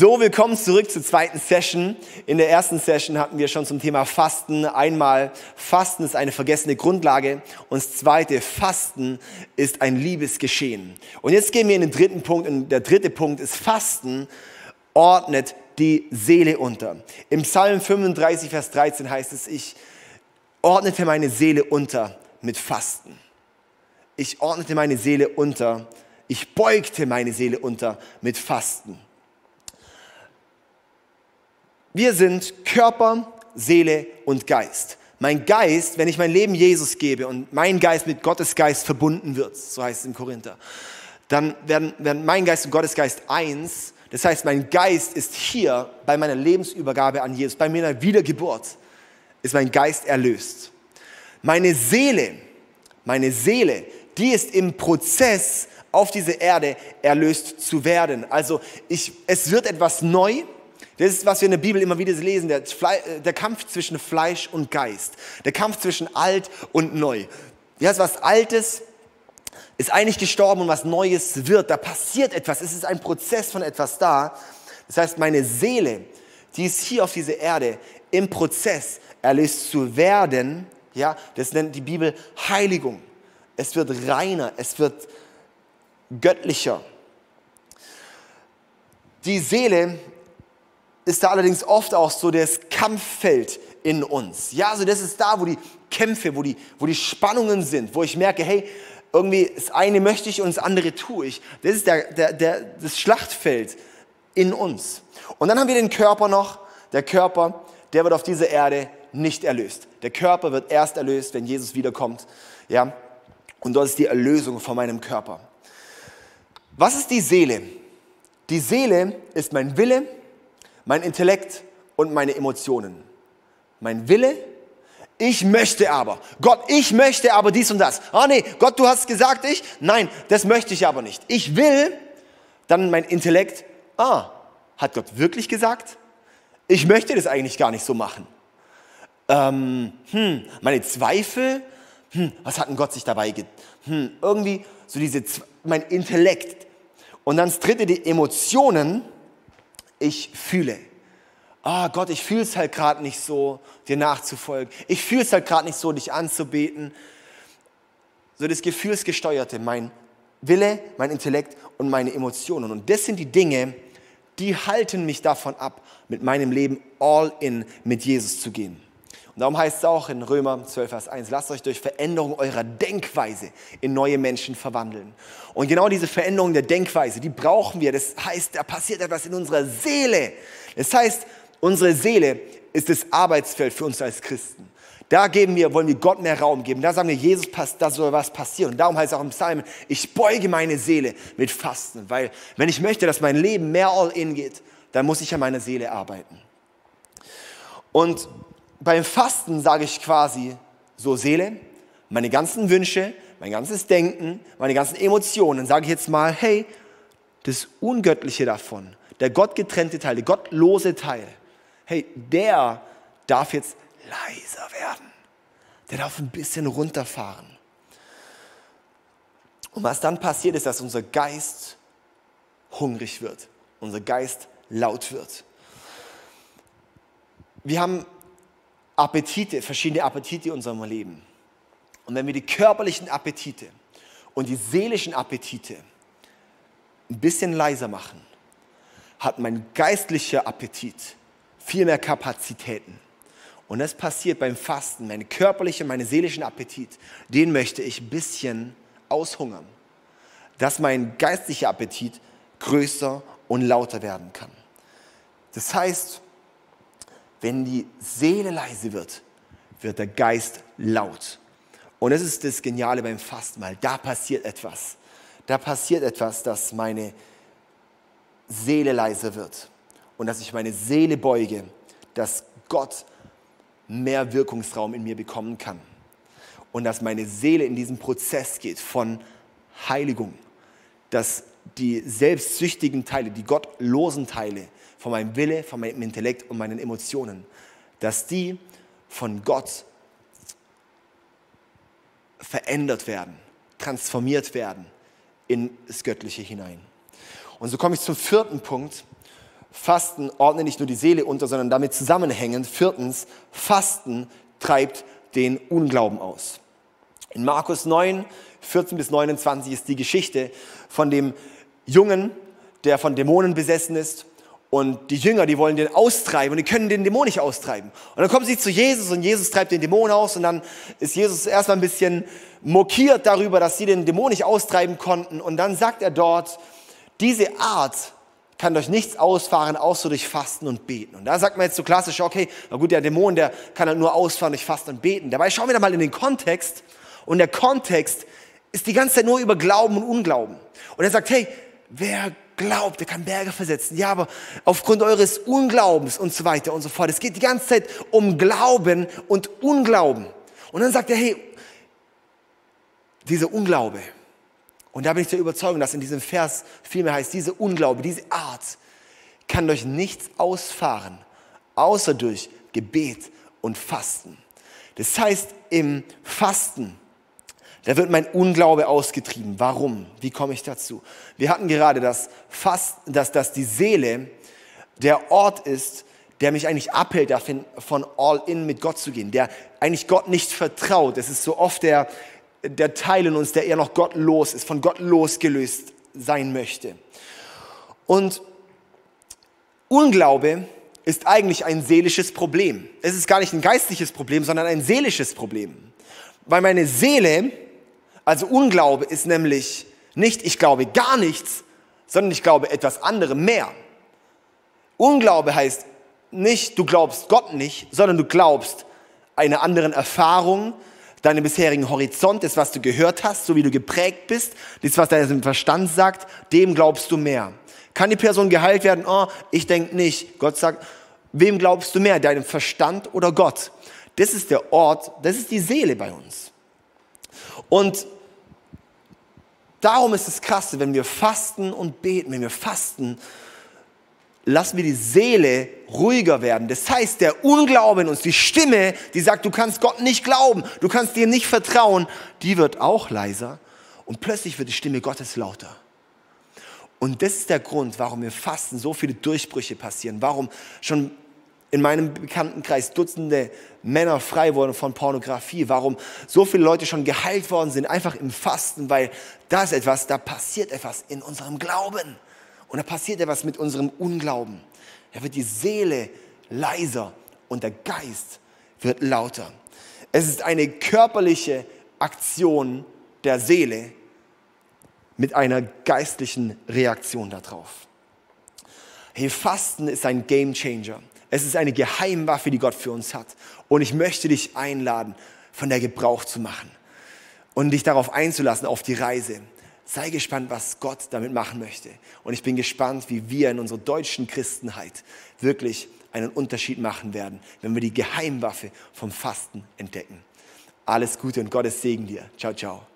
So, willkommen zurück zur zweiten Session. In der ersten Session hatten wir schon zum Thema Fasten einmal, Fasten ist eine vergessene Grundlage und das zweite, Fasten ist ein Liebesgeschehen. Und jetzt gehen wir in den dritten Punkt und der dritte Punkt ist Fasten ordnet die Seele unter. Im Psalm 35, Vers 13 heißt es, ich ordnete meine Seele unter mit Fasten. Ich ordnete meine Seele unter, ich beugte meine Seele unter mit Fasten. Wir sind Körper, Seele und Geist. Mein Geist, wenn ich mein Leben Jesus gebe und mein Geist mit Gottes Geist verbunden wird, so heißt es in Korinther, dann werden, werden mein Geist und Gottes Geist eins. Das heißt, mein Geist ist hier bei meiner Lebensübergabe an Jesus, bei meiner Wiedergeburt, ist mein Geist erlöst. Meine Seele, meine Seele, die ist im Prozess auf diese Erde erlöst zu werden. Also ich, es wird etwas neu, das ist, was wir in der Bibel immer wieder lesen, der, äh, der Kampf zwischen Fleisch und Geist, der Kampf zwischen alt und neu. Ja, was Altes ist eigentlich gestorben und was Neues wird. Da passiert etwas. Es ist ein Prozess von etwas da. Das heißt, meine Seele, die ist hier auf dieser Erde im Prozess, erlöst zu werden. Ja, das nennt die Bibel Heiligung. Es wird reiner, es wird göttlicher. Die Seele ist da allerdings oft auch so das Kampffeld in uns. Ja, also das ist da, wo die Kämpfe, wo die, wo die Spannungen sind, wo ich merke, hey, irgendwie das eine möchte ich und das andere tue ich. Das ist der, der, der, das Schlachtfeld in uns. Und dann haben wir den Körper noch. Der Körper, der wird auf dieser Erde nicht erlöst. Der Körper wird erst erlöst, wenn Jesus wiederkommt. Ja? Und dort ist die Erlösung von meinem Körper. Was ist die Seele? Die Seele ist mein Wille, mein Intellekt und meine Emotionen. Mein Wille, ich möchte aber. Gott, ich möchte aber dies und das. Ah nee, Gott, du hast gesagt, ich? Nein, das möchte ich aber nicht. Ich will, dann mein Intellekt, ah, hat Gott wirklich gesagt? Ich möchte das eigentlich gar nicht so machen. Ähm, hm, meine Zweifel, hm, was hat denn Gott sich dabei ge... Hm, irgendwie so diese, mein Intellekt. Und dann das dritte, die Emotionen, ich fühle. Ah, Gott, ich fühle es halt gerade nicht so, dir nachzufolgen. Ich fühle es halt gerade nicht so, dich anzubeten. So das Gefühlsgesteuerte, mein Wille, mein Intellekt und meine Emotionen. Und das sind die Dinge, die halten mich davon ab, mit meinem Leben all in mit Jesus zu gehen. Und darum heißt es auch in Römer 12, Vers 1, lasst euch durch Veränderung eurer Denkweise in neue Menschen verwandeln. Und genau diese Veränderung der Denkweise, die brauchen wir. Das heißt, da passiert etwas in unserer Seele. Das heißt, unsere Seele ist das Arbeitsfeld für uns als Christen. Da geben wir, wollen wir Gott mehr Raum geben. Da sagen wir, Jesus, da soll was passieren. Und darum heißt es auch im Psalm, ich beuge meine Seele mit Fasten. Weil wenn ich möchte, dass mein Leben mehr all in geht, dann muss ich an meiner Seele arbeiten. Und beim Fasten sage ich quasi, so Seele, meine ganzen Wünsche, mein ganzes Denken, meine ganzen Emotionen, sage ich jetzt mal, hey, das Ungöttliche davon, der gottgetrennte Teil, der gottlose Teil, hey, der darf jetzt leiser werden. Der darf ein bisschen runterfahren. Und was dann passiert ist, dass unser Geist hungrig wird, unser Geist laut wird. Wir haben Appetite, verschiedene Appetite in unserem Leben. Und wenn wir die körperlichen Appetite und die seelischen Appetite ein bisschen leiser machen, hat mein geistlicher Appetit viel mehr Kapazitäten. Und das passiert beim Fasten. Mein körperlicher, mein seelischen Appetit, den möchte ich ein bisschen aushungern, dass mein geistlicher Appetit größer und lauter werden kann. Das heißt, wenn die Seele leise wird, wird der Geist laut. Und das ist das Geniale beim Fasten, weil da passiert etwas. Da passiert etwas, dass meine Seele leise wird und dass ich meine Seele beuge, dass Gott mehr Wirkungsraum in mir bekommen kann. Und dass meine Seele in diesen Prozess geht von Heiligung, dass die selbstsüchtigen Teile, die gottlosen Teile von meinem Wille, von meinem Intellekt und meinen Emotionen, dass die von Gott verändert werden, transformiert werden in das Göttliche hinein. Und so komme ich zum vierten Punkt, Fasten ordnet nicht nur die Seele unter, sondern damit zusammenhängend. Viertens, Fasten treibt den Unglauben aus. In Markus 9, 14 bis 29 ist die Geschichte von dem Jungen, der von Dämonen besessen ist. Und die Jünger, die wollen den austreiben und die können den Dämon nicht austreiben. Und dann kommen sie zu Jesus und Jesus treibt den Dämon aus und dann ist Jesus erstmal ein bisschen mokiert darüber, dass sie den Dämon nicht austreiben konnten. Und dann sagt er dort, diese Art kann durch nichts ausfahren, außer durch Fasten und Beten. Und da sagt man jetzt so klassisch, okay, na gut, der Dämon, der kann halt nur ausfahren durch Fasten und Beten. Dabei schauen wir da mal in den Kontext. Und der Kontext ist die ganze Zeit nur über Glauben und Unglauben. Und er sagt, hey, wer glaubt, der kann Berge versetzen. Ja, aber aufgrund eures Unglaubens und so weiter und so fort. Es geht die ganze Zeit um Glauben und Unglauben. Und dann sagt er, hey, dieser Unglaube, und da bin ich der Überzeugung, dass in diesem Vers vielmehr heißt, diese Unglaube, diese Art kann durch nichts ausfahren, außer durch Gebet und Fasten. Das heißt, im Fasten, da wird mein Unglaube ausgetrieben. Warum? Wie komme ich dazu? Wir hatten gerade das Fasten, dass, dass die Seele der Ort ist, der mich eigentlich abhält, davon von all in mit Gott zu gehen, der eigentlich Gott nicht vertraut. Das ist so oft der, der Teil in uns, der eher noch gottlos ist, von Gott losgelöst sein möchte. Und Unglaube ist eigentlich ein seelisches Problem. Es ist gar nicht ein geistliches Problem, sondern ein seelisches Problem. Weil meine Seele, also Unglaube, ist nämlich nicht, ich glaube gar nichts, sondern ich glaube etwas anderem mehr. Unglaube heißt nicht, du glaubst Gott nicht, sondern du glaubst einer anderen Erfahrung, deinem bisherigen Horizont, das, was du gehört hast, so wie du geprägt bist, das, was dein Verstand sagt, dem glaubst du mehr. Kann die Person geheilt werden? Oh, ich denke nicht. Gott sagt, wem glaubst du mehr, deinem Verstand oder Gott? Das ist der Ort, das ist die Seele bei uns. Und darum ist es krass, wenn wir fasten und beten, wenn wir fasten, lassen wir die Seele ruhiger werden. Das heißt, der Unglaube in uns, die Stimme, die sagt, du kannst Gott nicht glauben, du kannst dir nicht vertrauen, die wird auch leiser und plötzlich wird die Stimme Gottes lauter. Und das ist der Grund, warum wir fasten, so viele Durchbrüche passieren, warum schon in meinem Bekanntenkreis Dutzende Männer frei wurden von Pornografie, warum so viele Leute schon geheilt worden sind, einfach im Fasten, weil da ist etwas, da passiert etwas in unserem Glauben. Und da passiert etwas mit unserem Unglauben. Da wird die Seele leiser und der Geist wird lauter. Es ist eine körperliche Aktion der Seele mit einer geistlichen Reaktion darauf. Hey, Fasten ist ein Game Changer. Es ist eine Geheimwaffe, die Gott für uns hat. Und ich möchte dich einladen, von der Gebrauch zu machen und dich darauf einzulassen, auf die Reise. Sei gespannt, was Gott damit machen möchte. Und ich bin gespannt, wie wir in unserer deutschen Christenheit wirklich einen Unterschied machen werden, wenn wir die Geheimwaffe vom Fasten entdecken. Alles Gute und Gottes Segen dir. Ciao, ciao.